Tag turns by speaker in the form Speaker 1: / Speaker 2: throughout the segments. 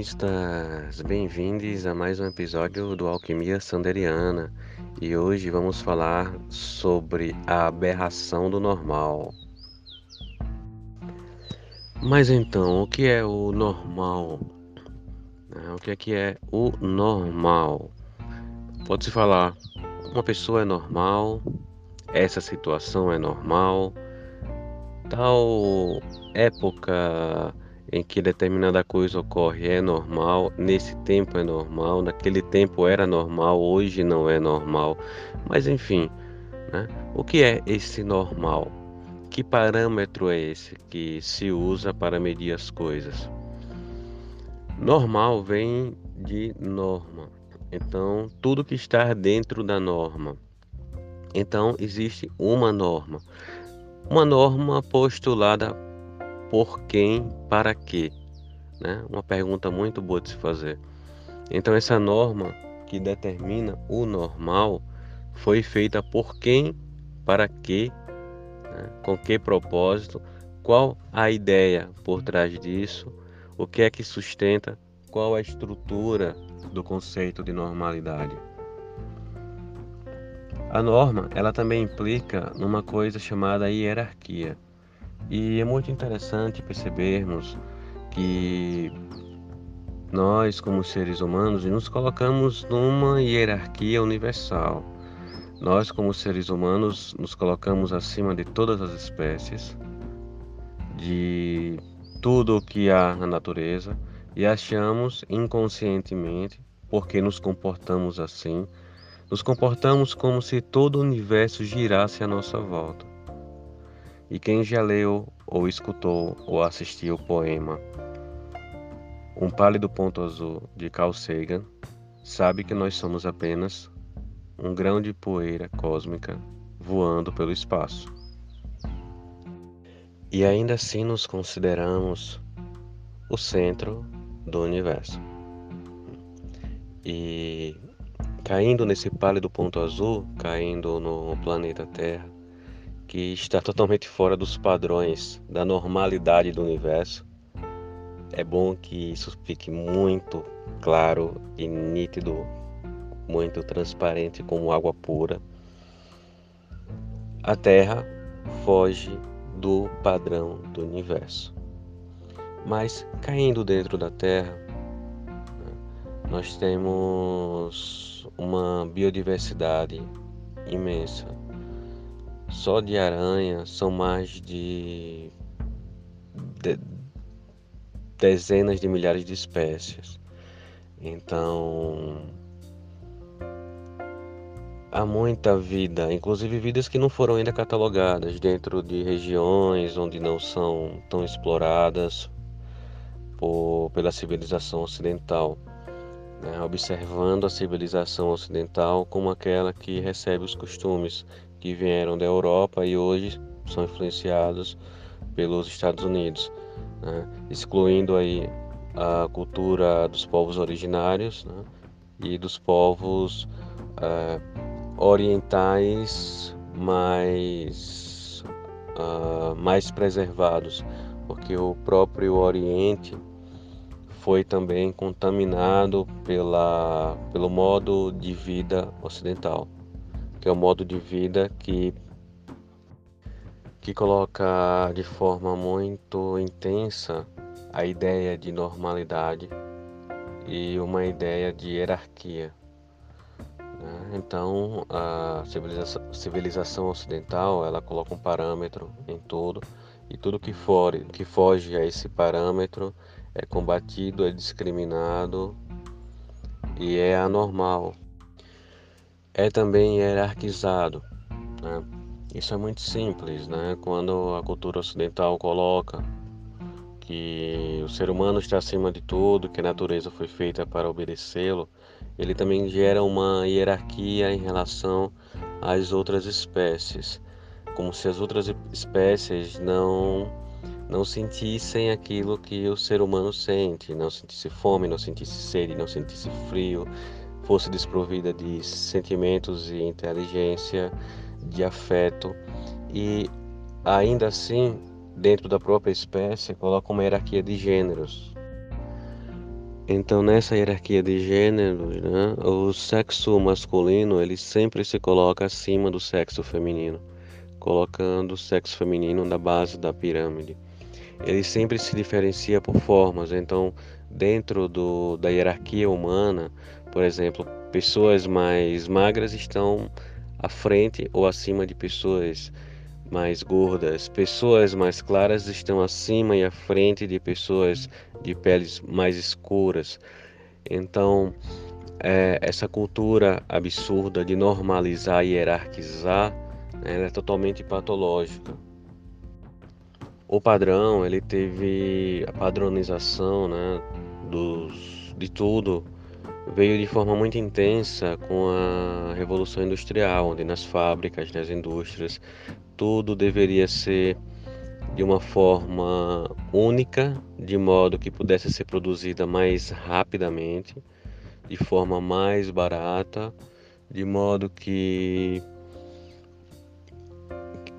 Speaker 1: Alquimistas! Bem-vindos a mais um episódio do Alquimia Sanderiana e hoje vamos falar sobre a aberração do normal. Mas então, o que é o normal? Ah, o que é que é o normal? Pode-se falar, uma pessoa é normal, essa situação é normal, tal época em que determinada coisa ocorre é normal, nesse tempo é normal, naquele tempo era normal, hoje não é normal. Mas enfim, né? o que é esse normal? Que parâmetro é esse que se usa para medir as coisas? Normal vem de norma. Então, tudo que está dentro da norma. Então, existe uma norma. Uma norma postulada por quem, para quê? Né? Uma pergunta muito boa de se fazer. Então, essa norma que determina o normal foi feita por quem, para quê, né? com que propósito, qual a ideia por trás disso, o que é que sustenta, qual a estrutura do conceito de normalidade. A norma, ela também implica numa coisa chamada hierarquia. E é muito interessante percebermos que nós, como seres humanos, nos colocamos numa hierarquia universal. Nós, como seres humanos, nos colocamos acima de todas as espécies, de tudo o que há na natureza e achamos inconscientemente, porque nos comportamos assim, nos comportamos como se todo o universo girasse à nossa volta. E quem já leu, ou escutou, ou assistiu o poema Um Pálido Ponto Azul de Carl Sagan, sabe que nós somos apenas um grão de poeira cósmica voando pelo espaço. E ainda assim nos consideramos o centro do universo. E caindo nesse pálido ponto azul, caindo no planeta Terra, que está totalmente fora dos padrões da normalidade do universo. É bom que isso fique muito claro e nítido, muito transparente como água pura. A Terra foge do padrão do universo. Mas caindo dentro da Terra, nós temos uma biodiversidade imensa só de aranha são mais de, de dezenas de milhares de espécies. Então, há muita vida, inclusive vidas que não foram ainda catalogadas dentro de regiões onde não são tão exploradas por, pela civilização ocidental. Né? Observando a civilização ocidental como aquela que recebe os costumes que vieram da Europa e hoje são influenciados pelos Estados Unidos, né? excluindo aí a cultura dos povos originários né? e dos povos uh, orientais mais, uh, mais preservados, porque o próprio Oriente foi também contaminado pela, pelo modo de vida ocidental que é o modo de vida que que coloca de forma muito intensa a ideia de normalidade e uma ideia de hierarquia. Né? Então, a civilização, civilização, ocidental ela coloca um parâmetro em tudo e tudo que, for, que foge a esse parâmetro é combatido, é discriminado e é anormal. É também hierarquizado. Né? Isso é muito simples, né? Quando a cultura ocidental coloca que o ser humano está acima de tudo, que a natureza foi feita para obedecê-lo, ele também gera uma hierarquia em relação às outras espécies, como se as outras espécies não não sentissem aquilo que o ser humano sente, não sentisse fome, não sentisse sede, não sentisse frio, fosse desprovida de sentimentos e inteligência, de afeto e ainda assim dentro da própria espécie coloca uma hierarquia de gêneros. Então nessa hierarquia de gêneros, né, o sexo masculino ele sempre se coloca acima do sexo feminino, colocando o sexo feminino na base da pirâmide ele sempre se diferencia por formas. Então, dentro do, da hierarquia humana, por exemplo, pessoas mais magras estão à frente ou acima de pessoas mais gordas, pessoas mais claras estão acima e à frente de pessoas de peles mais escuras. Então, é, essa cultura absurda de normalizar e hierarquizar né, é totalmente patológica o padrão ele teve a padronização né, dos, de tudo veio de forma muito intensa com a revolução industrial onde nas fábricas nas indústrias tudo deveria ser de uma forma única de modo que pudesse ser produzida mais rapidamente de forma mais barata de modo que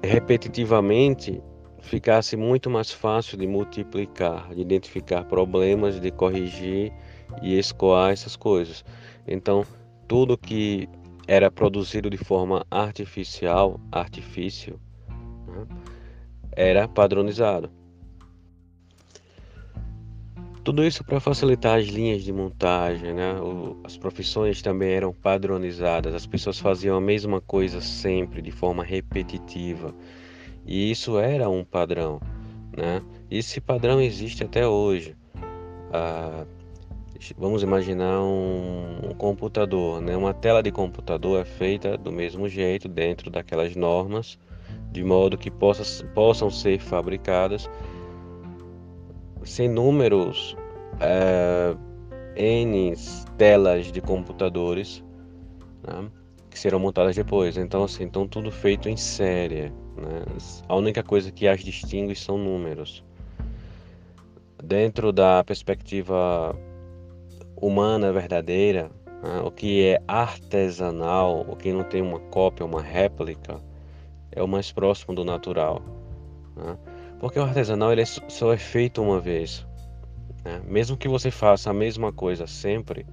Speaker 1: repetitivamente ficasse muito mais fácil de multiplicar, de identificar problemas, de corrigir e escoar essas coisas. Então, tudo que era produzido de forma artificial, artifício, né, era padronizado. Tudo isso para facilitar as linhas de montagem, né? as profissões também eram padronizadas, as pessoas faziam a mesma coisa sempre, de forma repetitiva. E isso era um padrão, né? Esse padrão existe até hoje. Ah, vamos imaginar um, um, computador, né? Uma tela de computador é feita do mesmo jeito dentro daquelas normas, de modo que possa, possam ser fabricadas sem números é, n telas de computadores né? Que serão montadas depois. Então, assim, então tudo feito em série. Né? A única coisa que as distingue são números. Dentro da perspectiva humana verdadeira, né? o que é artesanal, o que não tem uma cópia, uma réplica, é o mais próximo do natural. Né? Porque o artesanal ele é só é feito uma vez. Né? Mesmo que você faça a mesma coisa sempre,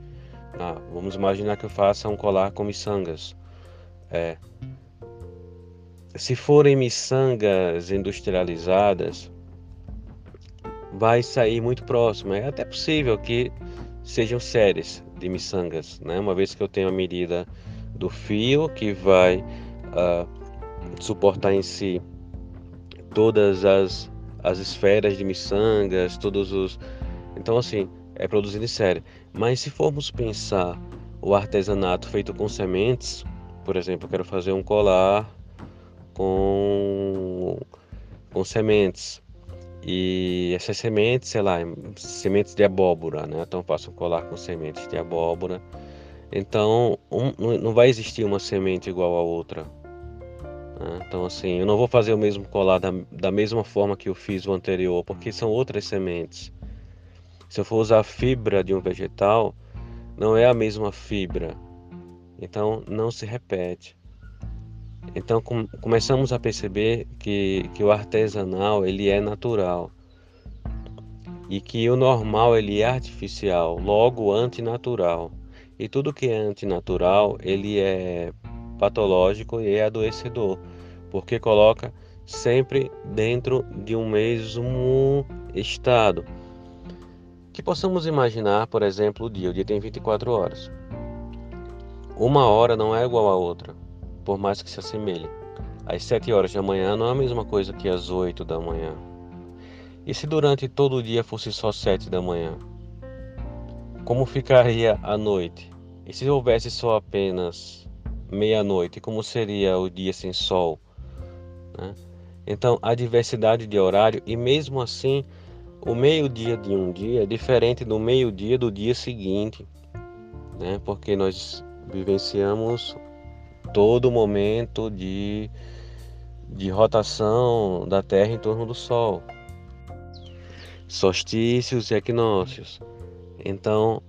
Speaker 1: ah, vamos imaginar que eu faça um colar com miçangas. É, se forem miçangas industrializadas, vai sair muito próximo. É até possível que sejam séries de miçangas, né? uma vez que eu tenho a medida do fio que vai uh, suportar em si todas as, as esferas de miçangas, todos os. Então, assim, é produzido em série. Mas se formos pensar o artesanato feito com sementes, por exemplo, eu quero fazer um colar com, com sementes. E essas sementes, sei lá, sementes de abóbora, né? Então eu faço um colar com sementes de abóbora. Então um, não vai existir uma semente igual a outra. Né? Então assim, eu não vou fazer o mesmo colar da, da mesma forma que eu fiz o anterior, porque são outras sementes. Se eu for usar fibra de um vegetal, não é a mesma fibra. Então não se repete. Então com, começamos a perceber que, que o artesanal ele é natural e que o normal ele é artificial, logo antinatural. E tudo que é antinatural ele é patológico e é adoecedor, porque coloca sempre dentro de um mesmo estado. Que possamos imaginar, por exemplo, o dia. O dia tem 24 horas. Uma hora não é igual a outra por mais que se assemelhe. Às 7 horas da manhã não é a mesma coisa que às 8 da manhã. E se durante todo o dia fosse só 7 da manhã? Como ficaria a noite? E se houvesse só apenas meia-noite? Como seria o dia sem sol? Né? Então, a diversidade de horário e mesmo assim, o meio-dia de um dia é diferente do meio-dia do dia seguinte, né? Porque nós vivenciamos todo momento de, de rotação da Terra em torno do Sol, solstícios e equinócios. Então,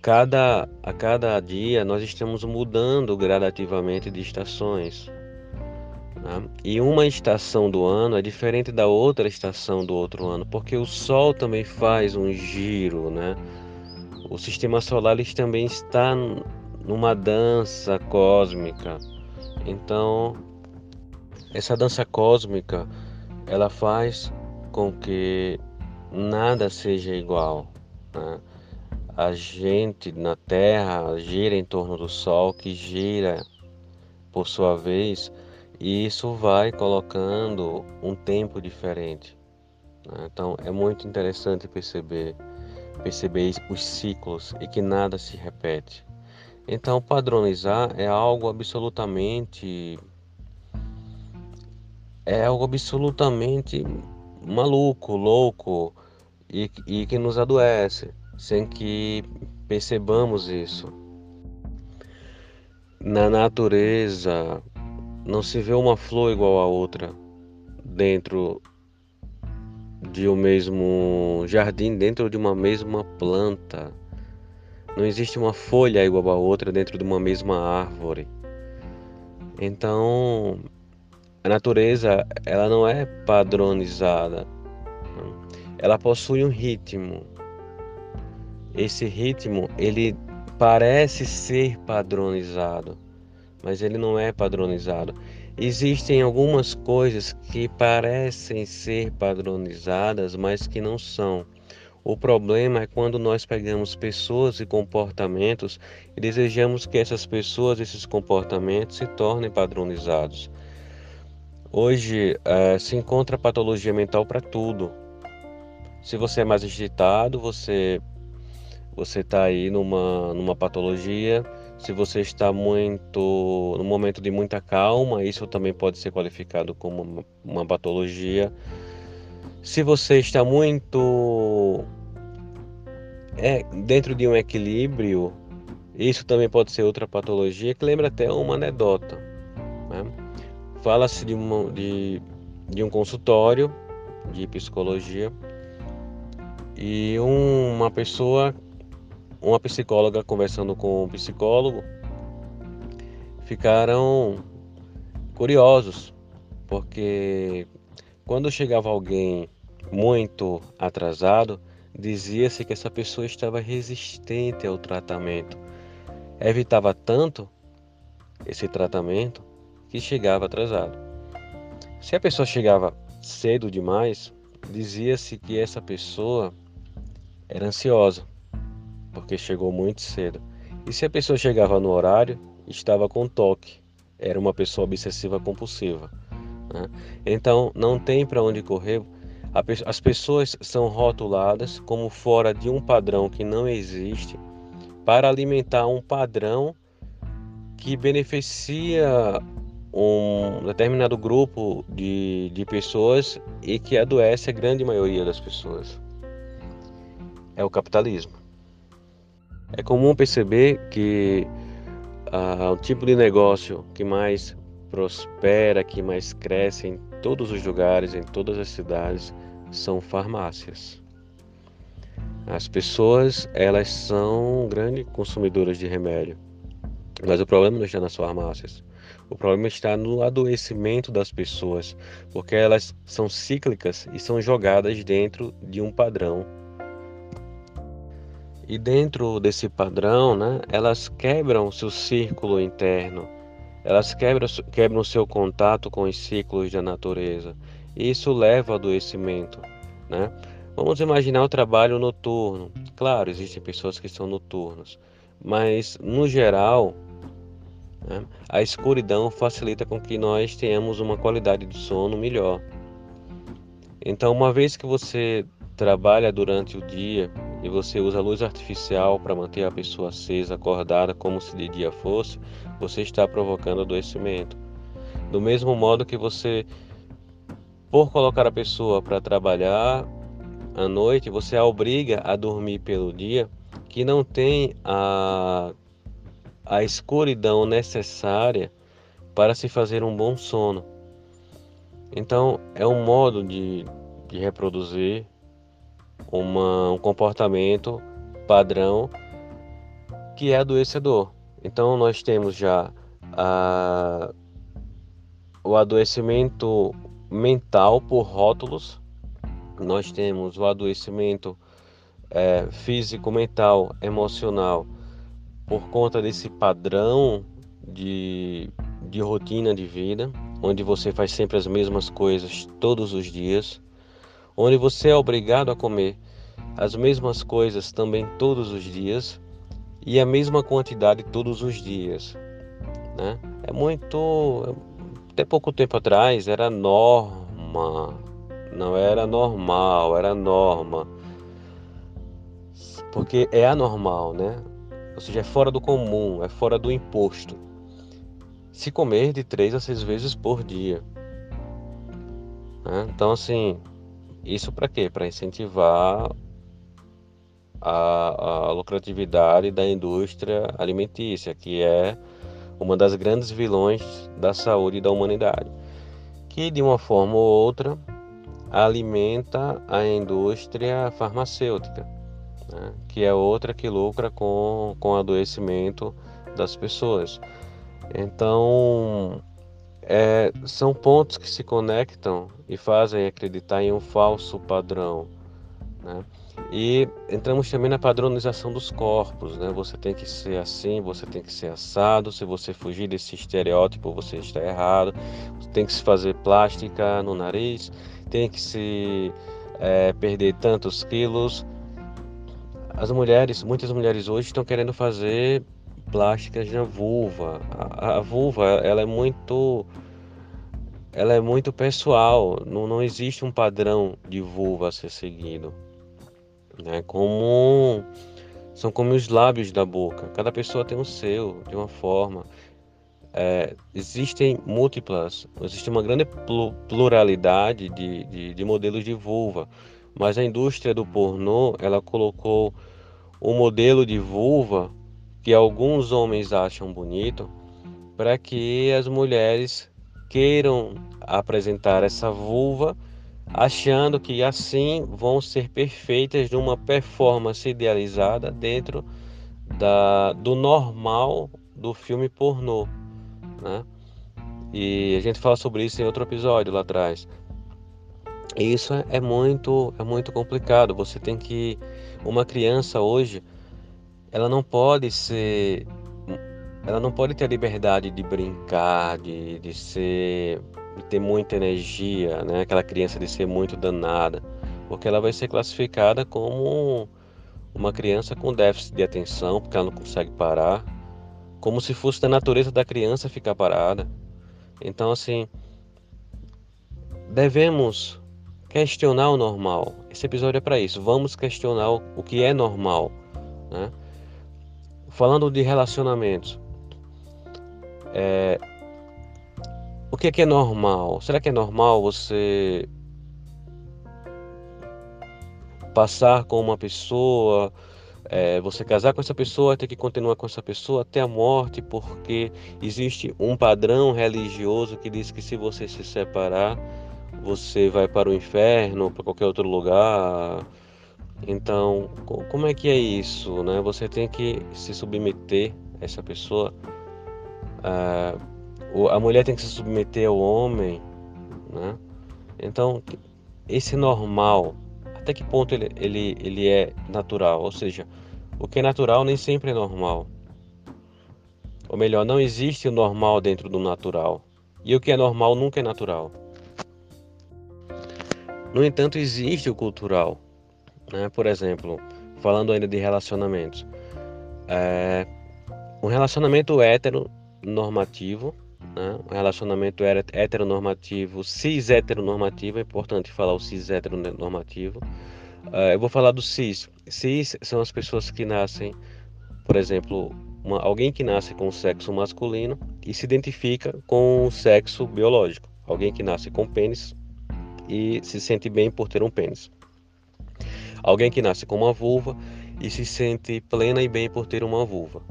Speaker 1: cada, a cada dia nós estamos mudando gradativamente de estações. Né? E uma estação do ano é diferente da outra estação do outro ano, porque o Sol também faz um giro, né? O sistema solar também está numa dança cósmica. Então, essa dança cósmica, ela faz com que nada seja igual. Né? A gente na Terra gira em torno do Sol, que gira por sua vez, e isso vai colocando um tempo diferente. Né? Então é muito interessante perceber perceber os ciclos e que nada se repete. Então, padronizar é algo absolutamente é algo absolutamente maluco, louco e, e que nos adoece sem que percebamos isso. Na natureza não se vê uma flor igual a outra dentro de um mesmo jardim, dentro de uma mesma planta. Não existe uma folha igual a outra dentro de uma mesma árvore. Então, a natureza, ela não é padronizada. Ela possui um ritmo. Esse ritmo, ele parece ser padronizado, mas ele não é padronizado. Existem algumas coisas que parecem ser padronizadas, mas que não são. O problema é quando nós pegamos pessoas e comportamentos e desejamos que essas pessoas, esses comportamentos se tornem padronizados. Hoje é, se encontra patologia mental para tudo. Se você é mais agitado, você você está aí numa, numa patologia. Se você está muito no momento de muita calma, isso também pode ser qualificado como uma, patologia. Se você está muito é, dentro de um equilíbrio, isso também pode ser outra patologia que lembra até uma anedota. Né? Fala-se de, de, de um consultório de psicologia e uma pessoa, uma psicóloga conversando com um psicólogo, ficaram curiosos, porque quando chegava alguém muito atrasado, dizia-se que essa pessoa estava resistente ao tratamento. Evitava tanto esse tratamento que chegava atrasado. Se a pessoa chegava cedo demais, dizia-se que essa pessoa era ansiosa, porque chegou muito cedo. E se a pessoa chegava no horário, estava com toque, era uma pessoa obsessiva compulsiva. Né? Então não tem para onde correr. As pessoas são rotuladas como fora de um padrão que não existe para alimentar um padrão que beneficia um determinado grupo de, de pessoas e que adoece a grande maioria das pessoas. É o capitalismo. É comum perceber que ah, o tipo de negócio que mais prospera, que mais cresce em todos os lugares, em todas as cidades, são farmácias. As pessoas, elas são grandes consumidoras de remédio. Mas o problema não está nas farmácias. O problema está no adoecimento das pessoas, porque elas são cíclicas e são jogadas dentro de um padrão. E dentro desse padrão, né, elas quebram seu círculo interno, elas quebram, quebram seu contato com os ciclos da natureza. E isso leva ao adoecimento. Né? Vamos imaginar o trabalho noturno. Claro, existem pessoas que são noturnas, mas no geral, né, a escuridão facilita com que nós tenhamos uma qualidade de sono melhor. Então, uma vez que você trabalha durante o dia e você usa luz artificial para manter a pessoa acesa, acordada, como se de dia fosse, você está provocando adoecimento. Do mesmo modo que você, por colocar a pessoa para trabalhar à noite, você a obriga a dormir pelo dia, que não tem a, a escuridão necessária para se fazer um bom sono. Então, é um modo de, de reproduzir uma, um comportamento padrão que é adoecedor. Então, nós temos já a, o adoecimento mental por rótulos, nós temos o adoecimento é, físico, mental, emocional por conta desse padrão de, de rotina de vida onde você faz sempre as mesmas coisas todos os dias, onde você é obrigado a comer as mesmas coisas também todos os dias e a mesma quantidade todos os dias. Né? É muito. Até pouco tempo atrás era norma, não era normal, era norma. Porque é anormal, né? Ou seja, é fora do comum, é fora do imposto se comer de três a seis vezes por dia. Né? Então, assim, isso para quê? Para incentivar a, a, lucratividade da indústria alimentícia, que é uma das grandes vilões da saúde da humanidade, que de uma forma ou outra alimenta a indústria farmacêutica, né? que é outra que lucra com, com o adoecimento das pessoas. Então, é, são pontos que se conectam e fazem acreditar em um falso padrão. Né? E entramos também na padronização dos corpos. Né? Você tem que ser assim, você tem que ser assado. Se você fugir desse estereótipo, você está errado. Tem que se fazer plástica no nariz, tem que se é, perder tantos quilos. As mulheres, muitas mulheres hoje estão querendo fazer plásticas na vulva. A, a, vulva, ela é muito ela é muito pessoal, não, não existe um padrão de vulva a ser seguido. Né? Como são como os lábios da boca. Cada pessoa tem um seu, de uma forma. É, existem múltiplas, existe uma grande pluralidade de, de, de, modelos de vulva, mas a indústria do pornô ela colocou o modelo de vulva que alguns homens acham bonito, para que as mulheres queiram apresentar essa vulva, achando que assim vão ser perfeitas numa performance idealizada dentro da, do normal do filme pornô, né? E a gente fala sobre isso em outro episódio lá atrás. Isso é muito é muito complicado. Você tem que uma criança hoje ela não pode ser ela não pode ter a liberdade de brincar, de, de ser de ter muita energia, né? Aquela criança de ser muito danada, porque ela vai ser classificada como uma criança com déficit de atenção, porque ela não consegue parar, como se fosse da natureza da criança ficar parada. Então, assim, devemos questionar o normal. Esse episódio é para isso. Vamos questionar o que é normal, né? Falando de relacionamentos, é, o que é, que é normal? Será que é normal você passar com uma pessoa, é, você casar com essa pessoa, ter que continuar com essa pessoa até a morte, porque existe um padrão religioso que diz que se você se separar, você vai para o inferno, para qualquer outro lugar. Então, como é que é isso, né? Você tem que se submeter a essa pessoa. Ah, a mulher tem que se submeter ao homem, né? Então, esse normal, até que ponto ele, ele, ele é natural? Ou seja, o que é natural nem sempre é normal. Ou melhor, não existe o normal dentro do natural. E o que é normal nunca é natural. No entanto, existe o cultural. Né? Por exemplo, falando ainda de relacionamentos, é, um relacionamento heteronormativo, né? um relacionamento heteronormativo, cis heteronormativo, é importante falar o cis heteronormativo, Uh, eu vou falar do cis. Cis são as pessoas que nascem, por exemplo, uma, alguém que nasce com o sexo masculino e se identifica com o sexo biológico. Alguém que nasce com pênis e se sente bem por ter um pênis. Alguém que nasce com uma vulva e se sente plena e bem por ter uma vulva.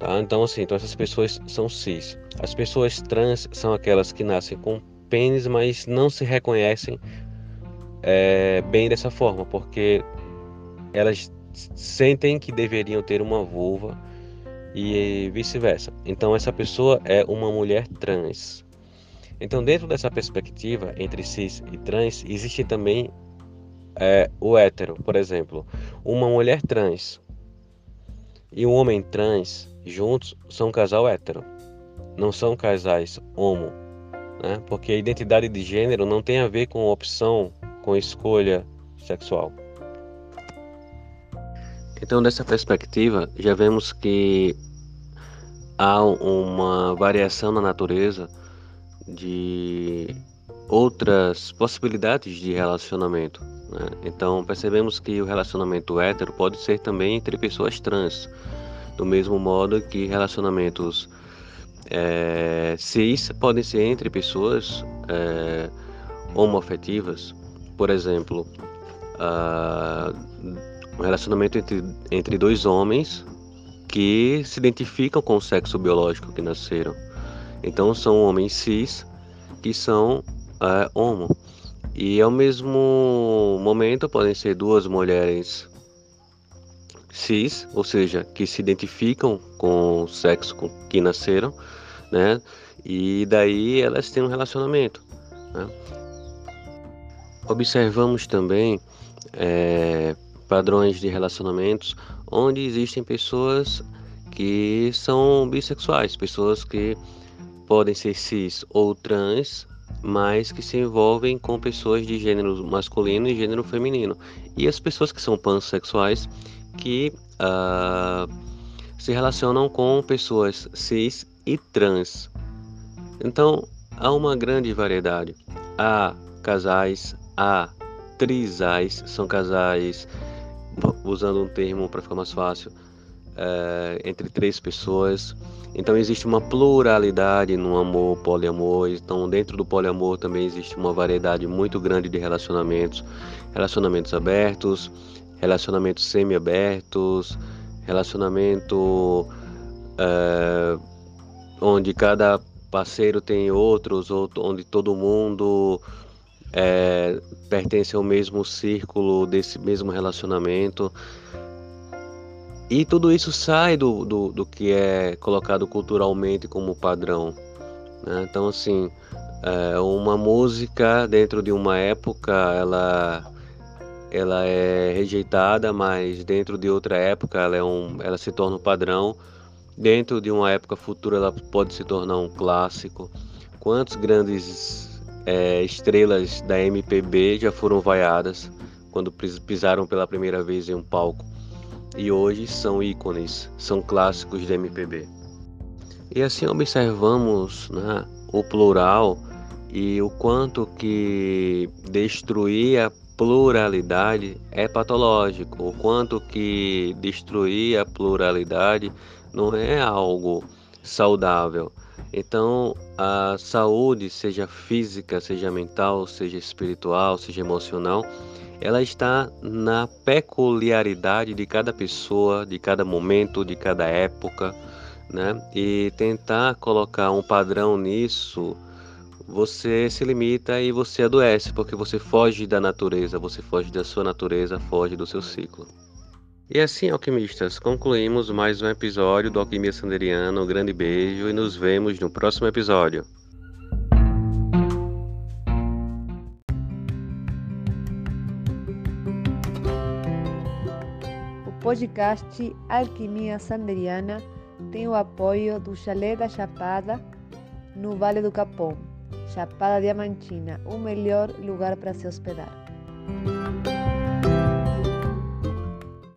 Speaker 1: Tá? Então, assim, então essas pessoas são cis. As pessoas trans são aquelas que nascem com pênis, mas não se reconhecem é, bem dessa forma, porque elas sentem que deveriam ter uma vulva e vice-versa. Então, essa pessoa é uma mulher trans. Então, dentro dessa perspectiva entre cis e trans, existe também é, o hétero, por exemplo. Uma mulher trans e um homem trans juntos são um casal hétero, não são casais homo, né? porque a identidade de gênero não tem a ver com opção, com escolha sexual. Então, dessa perspectiva, já vemos que há uma variação na natureza de outras possibilidades de relacionamento. Né? Então, percebemos que o relacionamento hétero pode ser também entre pessoas trans, do mesmo modo que relacionamentos é, cis podem ser entre pessoas é, homoafetivas. Por exemplo, uh, um relacionamento entre, entre dois homens que se identificam com o sexo biológico que nasceram. Então são homens cis que são é, homo. E ao mesmo momento podem ser duas mulheres cis, ou seja, que se identificam com o sexo com que nasceram, né? E daí elas têm um relacionamento. Né? Observamos também é, padrões de relacionamentos onde existem pessoas que são bissexuais, pessoas que podem ser cis ou trans, mas que se envolvem com pessoas de gênero masculino e gênero feminino. E as pessoas que são pansexuais que uh, se relacionam com pessoas cis e trans. Então há uma grande variedade. Há casais, há trisais, são casais usando um termo para ficar mais fácil, é, entre três pessoas. Então existe uma pluralidade no amor poliamor. Então dentro do poliamor também existe uma variedade muito grande de relacionamentos, relacionamentos abertos, relacionamentos semi-abertos, relacionamento é, onde cada parceiro tem outros, onde todo mundo é, pertence ao mesmo círculo desse mesmo relacionamento. E tudo isso sai do, do, do que é colocado culturalmente como padrão. Né? Então, assim, é, uma música dentro de uma época, ela, ela é rejeitada, mas dentro de outra época ela, é um, ela se torna um padrão. Dentro de uma época futura ela pode se tornar um clássico. Quantos grandes é, estrelas da MPB já foram vaiadas quando pisaram pela primeira vez em um palco e hoje são ícones, são clássicos da MPB. E assim observamos né, o plural e o quanto que destruir a pluralidade é patológico, o quanto que destruir a pluralidade não é algo saudável. Então, a saúde, seja física, seja mental, seja espiritual, seja emocional, ela está na peculiaridade de cada pessoa, de cada momento, de cada época, né? E tentar colocar um padrão nisso, você se limita e você adoece, porque você foge da natureza, você foge da sua natureza, foge do seu ciclo. E assim, alquimistas, concluímos mais um episódio do Alquimia Sanderiana. Um grande beijo e nos vemos no próximo episódio.
Speaker 2: O podcast Alquimia Sanderiana tem o apoio do Chalé da Chapada, no Vale do Capão, Chapada Diamantina, o melhor lugar para se hospedar.